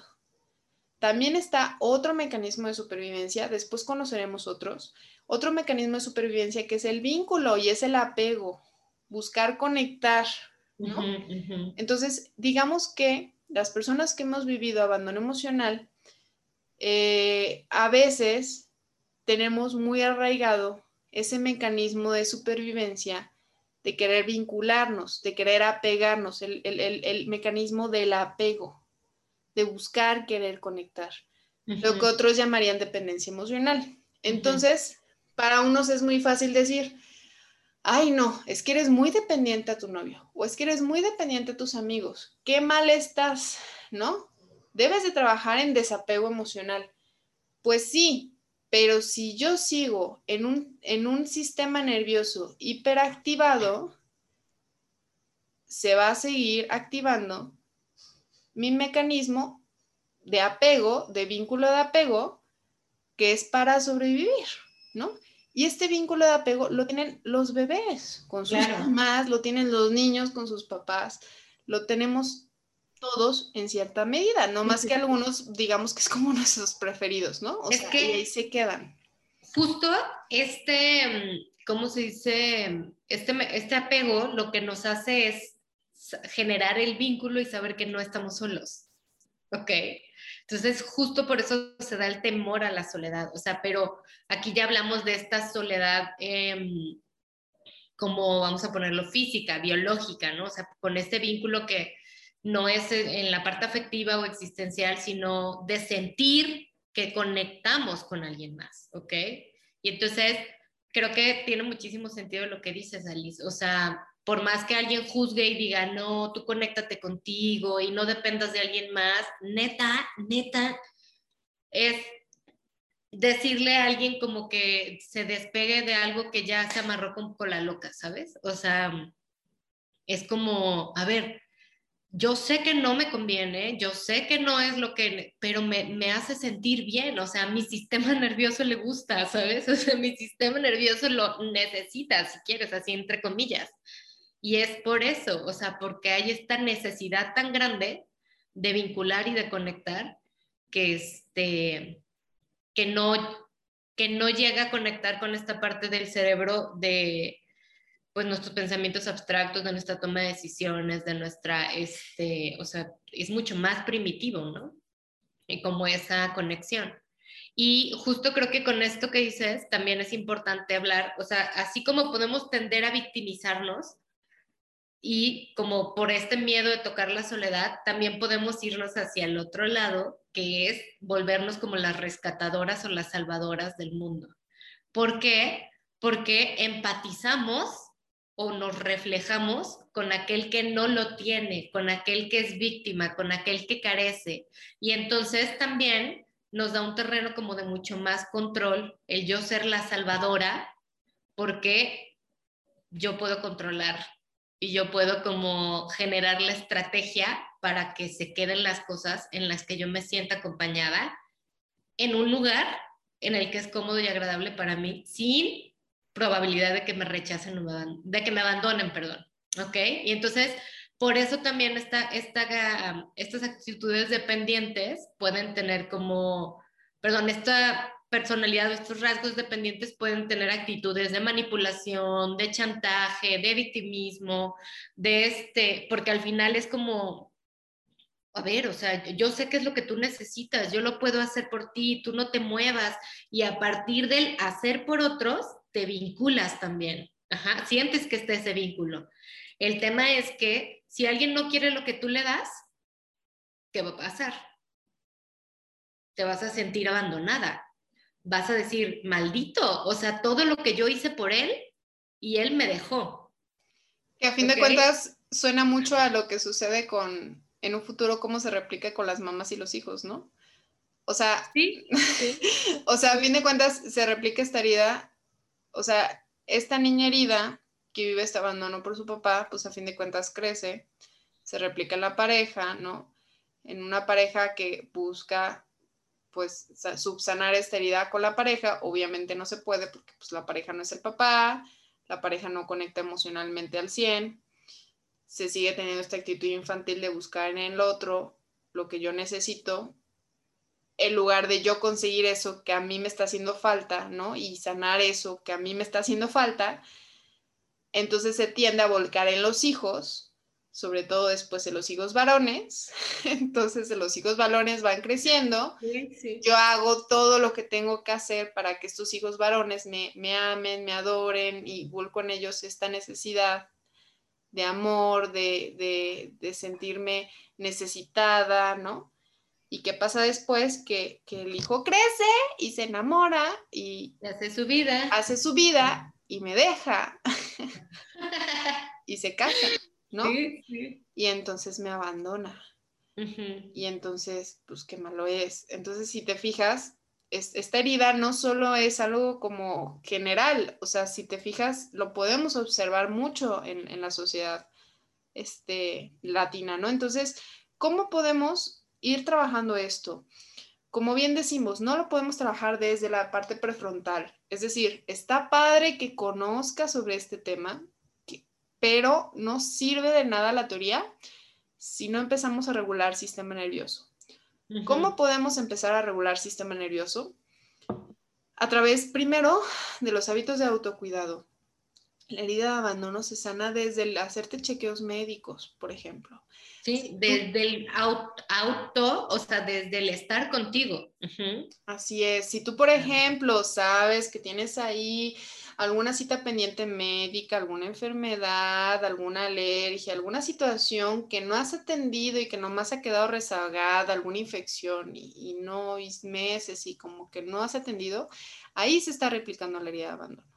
S1: También está otro mecanismo de supervivencia, después conoceremos otros, otro mecanismo de supervivencia que es el vínculo y es el apego, buscar conectar, ¿no? Entonces, digamos que las personas que hemos vivido abandono emocional, eh, a veces tenemos muy arraigado ese mecanismo de supervivencia de querer vincularnos, de querer apegarnos, el, el mecanismo del apego de buscar querer conectar, lo que otros llamarían dependencia emocional. Entonces, para unos es muy fácil decir, ay no, es que eres muy dependiente a tu novio o es que eres muy dependiente a tus amigos, qué mal estás, ¿no? Debes de trabajar en desapego emocional. Pues sí, pero si yo sigo en un, en un sistema nervioso hiperactivado, se va a seguir activando mi mecanismo de apego, de vínculo de apego, que es para sobrevivir, ¿no? Y este vínculo de apego lo tienen los bebés con sus mamás, lo tienen los niños con sus papás, lo tenemos todos en cierta medida, no más que algunos, digamos que es como nuestros preferidos, ¿no?
S2: O es sea, que
S1: y ahí se quedan.
S2: Justo este, ¿cómo se dice? Este, este apego lo que nos hace es generar el vínculo y saber que no estamos solos. ¿Ok? Entonces, justo por eso se da el temor a la soledad. O sea, pero aquí ya hablamos de esta soledad em, como, vamos a ponerlo, física, biológica, ¿no? O sea, con este vínculo que no es en la parte afectiva o existencial, sino de sentir que conectamos con alguien más, ¿ok? Y entonces, creo que tiene muchísimo sentido lo que dices, Alice. O sea, por más que alguien juzgue y diga, no, tú conéctate contigo y no dependas de alguien más, neta, neta, es decirle a alguien como que se despegue de algo que ya se amarró con cola loca, ¿sabes? O sea, es como, a ver, yo sé que no me conviene, yo sé que no es lo que, pero me, me, hace sentir bien, o sea, mi sistema nervioso le gusta, ¿sabes? O sea, mi sistema nervioso lo necesita, si quieres, así entre comillas. Y es por eso, o sea, porque hay esta necesidad tan grande de vincular y de conectar que, este, que, no, que no llega a conectar con esta parte del cerebro de pues nuestros pensamientos abstractos, de nuestra toma de decisiones, de nuestra, este, o sea, es mucho más primitivo, ¿no? Y como esa conexión. Y justo creo que con esto que dices también es importante hablar, o sea, así como podemos tender a victimizarnos, y como por este miedo de tocar la soledad, también podemos irnos hacia el otro lado, que es volvernos como las rescatadoras o las salvadoras del mundo. ¿Por qué? Porque empatizamos o nos reflejamos con aquel que no lo tiene, con aquel que es víctima, con aquel que carece. Y entonces también nos da un terreno como de mucho más control el yo ser la salvadora, porque yo puedo controlar y yo puedo como generar la estrategia para que se queden las cosas en las que yo me sienta acompañada en un lugar en el que es cómodo y agradable para mí, sin probabilidad de que me rechacen o de que me abandonen, perdón. ¿Ok? Y entonces, por eso también esta, esta, estas actitudes dependientes pueden tener como, perdón, esta personalidad, estos rasgos dependientes pueden tener actitudes de manipulación, de chantaje, de victimismo, de este, porque al final es como, a ver, o sea, yo sé qué es lo que tú necesitas, yo lo puedo hacer por ti, tú no te muevas y a partir del hacer por otros, te vinculas también. Sientes que está ese vínculo. El tema es que si alguien no quiere lo que tú le das, ¿qué va a pasar? Te vas a sentir abandonada vas a decir, maldito, o sea, todo lo que yo hice por él y él me dejó.
S1: Que a fin de cuentas suena mucho a lo que sucede con, en un futuro, cómo se replica con las mamás y los hijos, ¿no? O sea,
S2: ¿Sí?
S1: o sea, a fin de cuentas se replica esta herida, o sea, esta niña herida que vive este abandono por su papá, pues a fin de cuentas crece, se replica en la pareja, ¿no? En una pareja que busca pues subsanar esta herida con la pareja, obviamente no se puede porque pues la pareja no es el papá, la pareja no conecta emocionalmente al 100 se sigue teniendo esta actitud infantil de buscar en el otro lo que yo necesito, en lugar de yo conseguir eso que a mí me está haciendo falta, ¿no? Y sanar eso que a mí me está haciendo falta, entonces se tiende a volcar en los hijos, sobre todo después de los hijos varones. Entonces los hijos varones van creciendo. Yo hago todo lo que tengo que hacer para que estos hijos varones me, me amen, me adoren y vuelco en ellos esta necesidad de amor, de, sentirme necesitada, ¿no? ¿Y qué pasa después? Que, el hijo crece y se enamora y,
S2: hace su vida.
S1: Hace su vida y me deja y se casa, ¿no? Sí, sí. Y entonces me abandona. Y entonces, pues qué malo es. Entonces, si te fijas, esta herida no solo es algo como general, o sea, si te fijas, lo podemos observar mucho en, la sociedad este, latina, ¿no? Entonces, ¿cómo podemos ir trabajando esto? Como bien decimos, no lo podemos trabajar desde la parte prefrontal, es decir, está padre que conozca sobre este tema, pero no sirve de nada la teoría si no empezamos a regular sistema nervioso. ¿Cómo podemos empezar a regular sistema nervioso? A través, primero, de los hábitos de autocuidado. La herida de abandono se sana desde el hacerte chequeos médicos, por ejemplo.
S2: Sí, desde el auto, o sea, desde el estar contigo.
S1: Así es. Si tú, por ejemplo, sabes que tienes ahí alguna cita pendiente médica, alguna enfermedad, alguna alergia, alguna situación que no has atendido y que nomás ha quedado rezagada, alguna infección y, no y meses y como que no has atendido, ahí se está replicando la herida de abandono,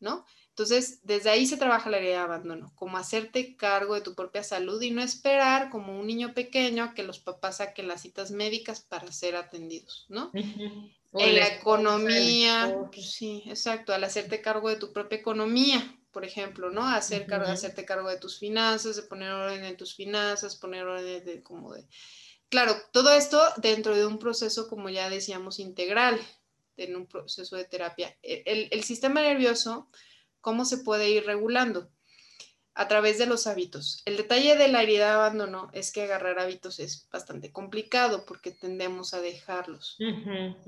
S1: ¿no? Entonces, desde ahí se trabaja la herida de abandono, como hacerte cargo de tu propia salud y no esperar como un niño pequeño a que los papás saquen las citas médicas para ser atendidos, ¿no? En la economía, pues sí, exacto, al hacerte cargo de tu propia economía, por ejemplo, ¿no? Hacer hacerte cargo de tus finanzas, de poner orden en tus finanzas, poner orden de, como de... Claro, todo esto dentro de un proceso, como ya decíamos, integral, en un proceso de terapia. E, el sistema nervioso, ¿cómo se puede ir regulando? A través de los hábitos. El detalle de la herida de abandono es que agarrar hábitos es bastante complicado porque tendemos a dejarlos.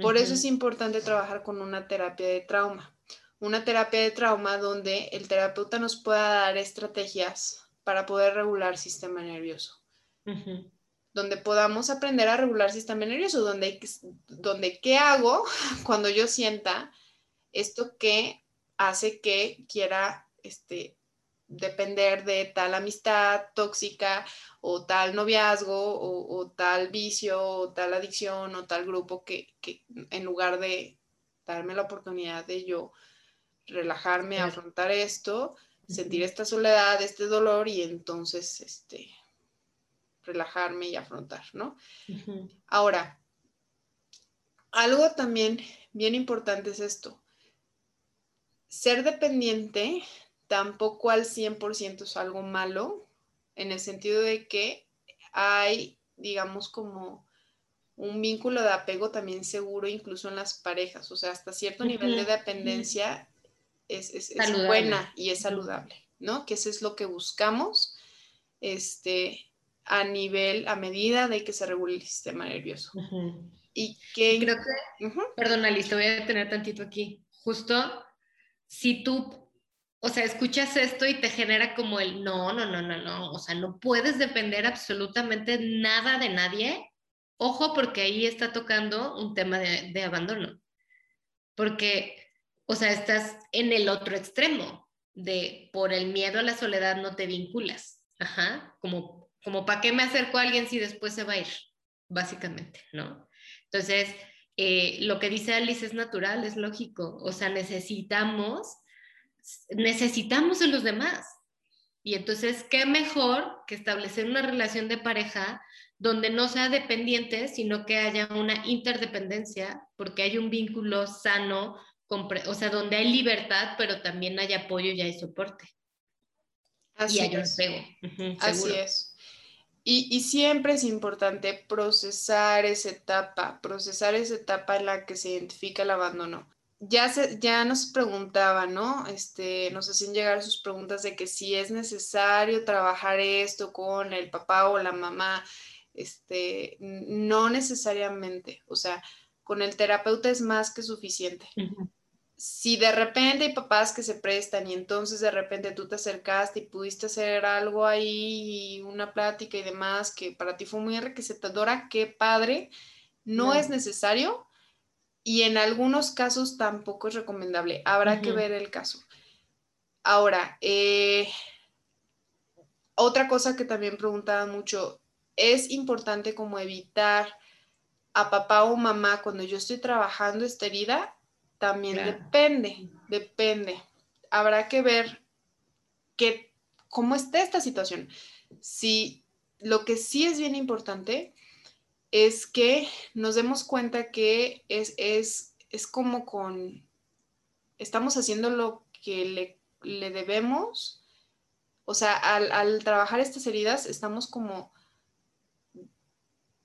S1: Por eso es importante trabajar con una terapia de trauma. Una terapia de trauma donde el terapeuta nos pueda dar estrategias para poder regular el sistema nervioso. Donde podamos aprender a regular el sistema nervioso, donde, donde qué hago cuando yo sienta esto que hace que quiera este, depender de tal amistad tóxica o tal noviazgo o, tal vicio o tal adicción o tal grupo que, en lugar de darme la oportunidad de yo relajarme, afrontar esto, sentir esta soledad, este dolor y entonces este, relajarme y afrontar, ¿no? Ahora, algo también bien importante es esto. Ser dependiente tampoco al 100% es algo malo, en el sentido de que hay, digamos, como un vínculo de apego también seguro incluso en las parejas, o sea, hasta cierto nivel de dependencia es, buena y es saludable, ¿no? Que eso es lo que buscamos este, a nivel, a medida de que se regule el sistema nervioso.
S2: Y que... Creo que, perdón, Alice, voy a detener tantito aquí. Justo, si tú o sea, escuchas esto y te genera como el no, no, no, no, no, o sea, no puedes depender absolutamente nada de nadie. Ojo, porque ahí está tocando un tema de, abandono. Porque, o sea, estás en el otro extremo de por el miedo a la soledad no te vinculas. Ajá, como, como para qué me acerco a alguien si después se va a ir, básicamente, ¿no? Entonces, eh, lo que dice Alice es natural, es lógico. O sea, necesitamos necesitamos de los demás. Y entonces, ¿qué mejor que establecer una relación de pareja donde no sea dependiente, sino que haya una interdependencia, porque hay un vínculo sano, o sea, donde hay libertad, pero también hay apoyo y hay soporte.
S1: Así
S2: y
S1: hay es. Así es. Y, y, siempre es importante procesar esa etapa, procesar esa etapa en la que se identifica el abandono ya, se, ya nos preguntaban, ¿no? Este, nos hacían llegar sus preguntas de que si es necesario trabajar esto con el papá o la mamá. Este, no necesariamente, o sea, con el terapeuta es más que suficiente. Si de repente hay papás que se prestan y entonces de repente tú te acercaste y pudiste hacer algo ahí, una plática y demás, que para ti fue muy enriquecedora, qué padre, no. es necesario y en algunos casos tampoco es recomendable. Habrá que ver el caso. Ahora, eh, otra cosa que también preguntaban mucho, es importante como evitar a papá o mamá cuando yo estoy trabajando esta herida, también depende, depende. Habrá que ver que, cómo está esta situación. Si lo que sí es bien importante es que nos demos cuenta que es, es, es como con, estamos haciendo lo que le, le debemos, o sea, al, al, trabajar estas heridas estamos como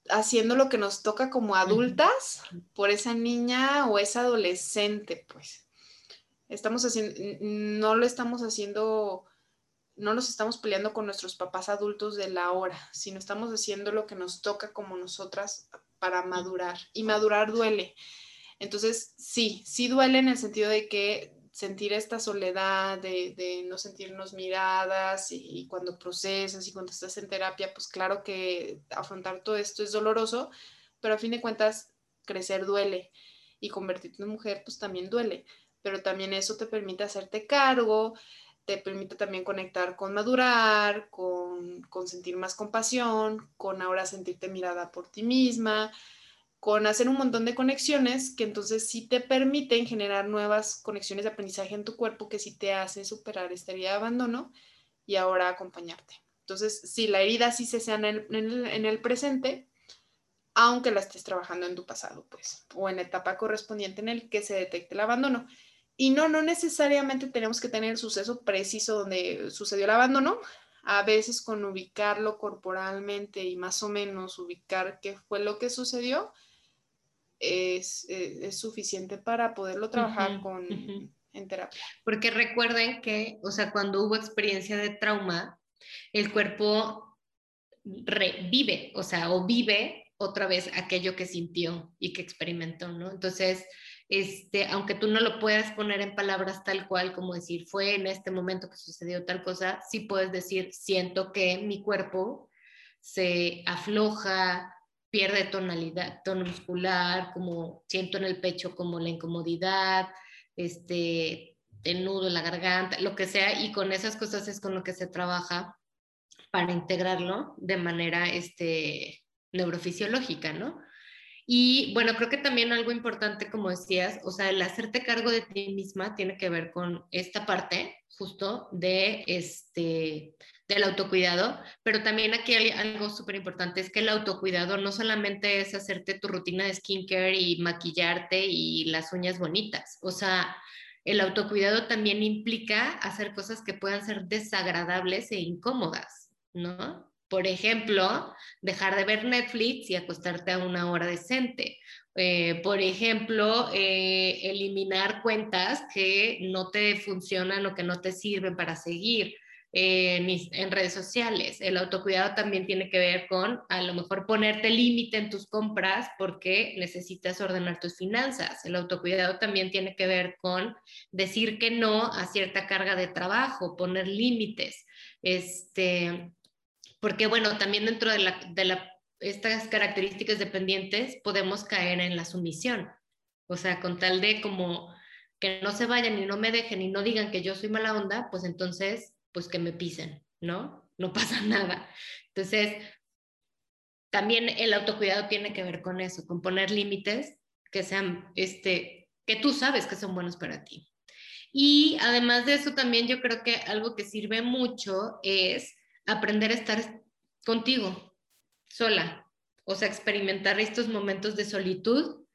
S1: haciendo lo que nos toca como adultas por esa niña o esa adolescente, pues. Estamos haciendo, no lo estamos haciendo no nos estamos peleando con nuestros papás adultos de la hora, sino estamos haciendo lo que nos toca como nosotras para madurar. Y madurar duele. Entonces, sí, sí duele en el sentido de que sentir esta soledad, de, no sentirnos miradas y, cuando procesas y cuando estás en terapia, pues claro que afrontar todo esto es doloroso, pero a fin de cuentas crecer duele y convertirte en mujer pues también duele, pero también eso te permite hacerte cargo, te permite también conectar con madurar, con, con, sentir más compasión, con ahora sentirte mirada por ti misma, con hacer un montón de conexiones que entonces sí te permiten generar nuevas conexiones de aprendizaje en tu cuerpo que sí te hace superar esta herida de abandono y ahora acompañarte. Entonces, si la herida sí se sea en el, en el presente, aunque la estés trabajando en tu pasado, pues, o en la etapa correspondiente en el que se detecte el abandono. Y no, no necesariamente tenemos que tener el suceso preciso donde sucedió el abandono. A veces con ubicarlo corporalmente y más o menos ubicar qué fue lo que sucedió, es, eh, suficiente para poderlo trabajar con, en terapia.
S2: Porque recuerden que, o sea, cuando hubo experiencia de trauma, el cuerpo revive, o sea, o vive otra vez aquello que sintió y que experimentó, ¿no? Entonces, este, aunque tú no lo puedas poner en palabras tal cual, como decir, fue en este momento que sucedió tal cosa, sí puedes decir, siento que mi cuerpo se afloja, pierde tonalidad, tono muscular, como siento en el pecho como la incomodidad, este, el nudo en la garganta, lo que sea, y con esas cosas es con lo que se trabaja para integrarlo de manera este, neurofisiológica, ¿no? Y bueno, creo que también algo importante, como decías, o sea, el hacerte cargo de ti misma tiene que ver con esta parte justo de este del autocuidado, pero también aquí hay algo súper importante, es que el autocuidado no solamente es hacerte tu rutina de skincare y maquillarte y las uñas bonitas, o sea, el autocuidado también implica hacer cosas que puedan ser desagradables e incómodas, ¿no? Por ejemplo, dejar de ver Netflix y acostarte a una hora decente. Eh, por ejemplo, eh, eliminar cuentas que no te funcionan o que no te sirven para seguir. Eh, en redes sociales. El autocuidado también tiene que ver con a lo mejor ponerte límite en tus compras porque necesitas ordenar tus finanzas. El autocuidado también tiene que ver con decir que no a cierta carga de trabajo, poner límites. Este, porque bueno, también dentro de, estas características dependientes podemos caer en la sumisión. O sea, con tal de como que no se vayan y no me dejen y no digan que yo soy mala onda, pues entonces, pues que me pisen, ¿no? No pasa nada. Entonces, también el autocuidado tiene que ver con eso, con poner límites que sean, este, que tú sabes que son buenos para ti. Y además de eso, también yo creo que algo que sirve mucho es aprender a estar contigo, sola, o sea, experimentar estos momentos de solitud,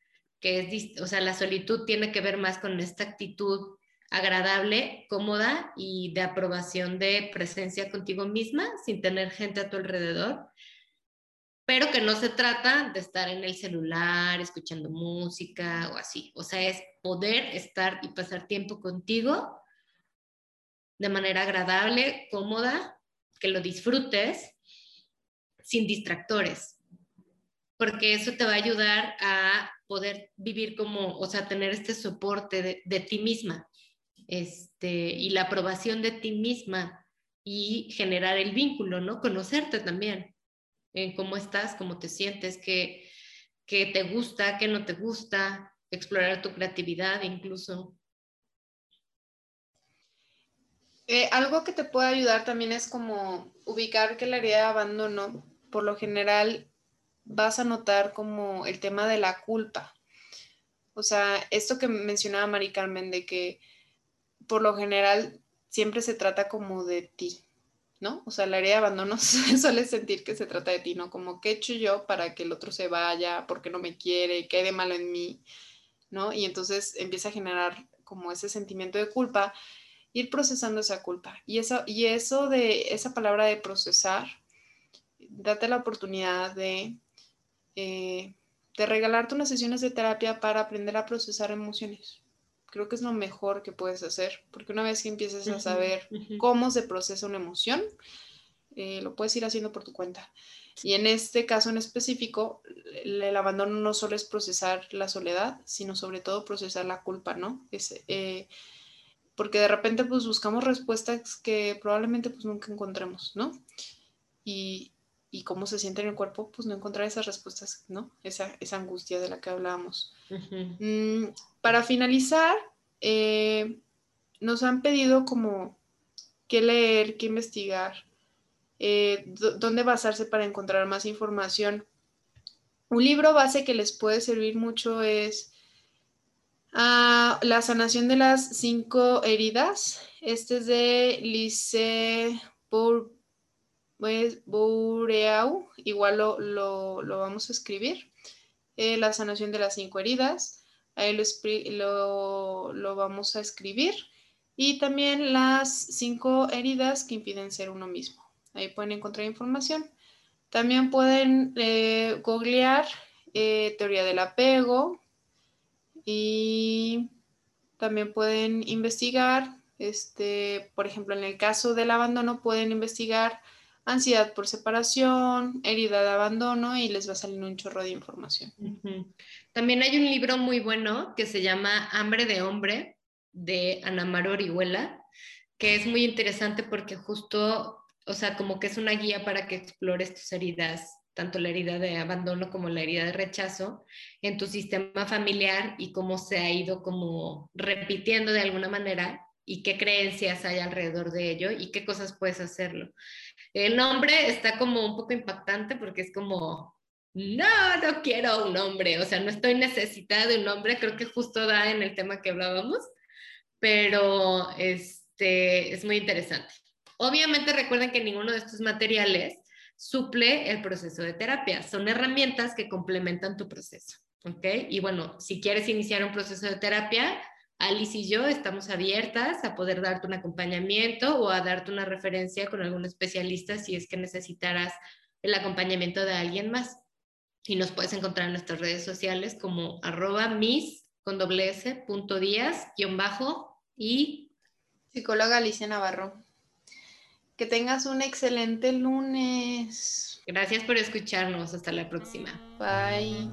S2: que es, o sea, la solitud tiene que ver más con esta actitud agradable, cómoda y de aprobación de presencia contigo misma, sin tener gente a tu alrededor. pero que no se trata de estar en el celular escuchando música o así. O sea, es poder estar y pasar tiempo contigo de manera agradable, cómoda, que lo disfrutes sin distractores, porque eso te va a ayudar a poder vivir como, o sea, tener este soporte de, ti misma este, y la aprobación de ti misma y generar el vínculo, ¿no? Conocerte también en cómo estás, cómo te sientes, qué, qué te gusta, qué no te gusta, explorar tu creatividad incluso.
S1: Eh, algo que te puede ayudar también es como ubicar que la herida de abandono, por lo general, vas a notar como el tema de la culpa. O sea, esto que mencionaba Mari Carmen, de que por lo general siempre se trata como de ti, ¿no? O sea, la herida de abandono suele sentir que se trata de ti, ¿no? Como, ¿qué he hecho yo para que el otro se vaya? ¿Por qué no me quiere? ¿Qué hay de malo en mí? ¿No? Y entonces empieza a generar como ese sentimiento de culpa, ir procesando esa culpa. Y eso, y eso de esa palabra de procesar, date la oportunidad de, eh, de regalarte unas sesiones de terapia para aprender a procesar emociones creo que es lo mejor que puedes hacer, porque una vez que empiezas a saber cómo se procesa una emoción, eh, lo puedes ir haciendo por tu cuenta. Y en este caso en específico, el, abandono no solo es procesar la soledad, sino sobre todo procesar la culpa, ¿no? Es, eh, porque de repente pues buscamos respuestas que probablemente pues nunca encontremos, ¿no? Y, y cómo se siente en el cuerpo, pues no encontrar esas respuestas, ¿no? Esa, esa angustia de la que hablábamos. Mm, para finalizar, eh, nos han pedido como qué leer, qué investigar, eh, dónde basarse para encontrar más información. Un libro base que les puede servir mucho es ah, La sanación de las cinco heridas. Este es de Lise Bureau, igual lo, vamos a escribir. Eh, la sanación de las cinco heridas ahí lo, lo, vamos a escribir. Y también las cinco heridas que impiden ser uno mismo. Ahí pueden encontrar información. También pueden eh, googlear eh, teoría del apego y también pueden investigar, este, por ejemplo, en el caso del abandono, pueden investigar ansiedad por separación, herida de abandono y les va a salir un chorro de información.
S2: También hay un libro muy bueno que se llama Hambre de Hombre de Ana Mar Orihuela, que es muy interesante porque justo, o sea, como que es una guía para que explores tus heridas, tanto la herida de abandono como la herida de rechazo en tu sistema familiar y cómo se ha ido como repitiendo de alguna manera y qué creencias hay alrededor de ello y qué cosas puedes hacerlo. El nombre está como un poco impactante porque es como, no, no quiero un hombre, o sea, no estoy necesitada de un hombre, creo que justo da en el tema que hablábamos, pero este, es muy interesante. Obviamente recuerden que ninguno de estos materiales suple el proceso de terapia, son herramientas que complementan tu proceso, ¿ok? Y bueno, si quieres iniciar un proceso de terapia, Alice y yo estamos abiertas a poder darte un acompañamiento o a darte una referencia con algún especialista si es que necesitaras el acompañamiento de alguien más. Y nos puedes encontrar en nuestras redes sociales como arroba mis con doble s punto díaz guion bajo y
S1: psicóloga Alicia Navarro. Que tengas un excelente lunes.
S2: Gracias por escucharnos. Hasta la próxima.
S1: Bye.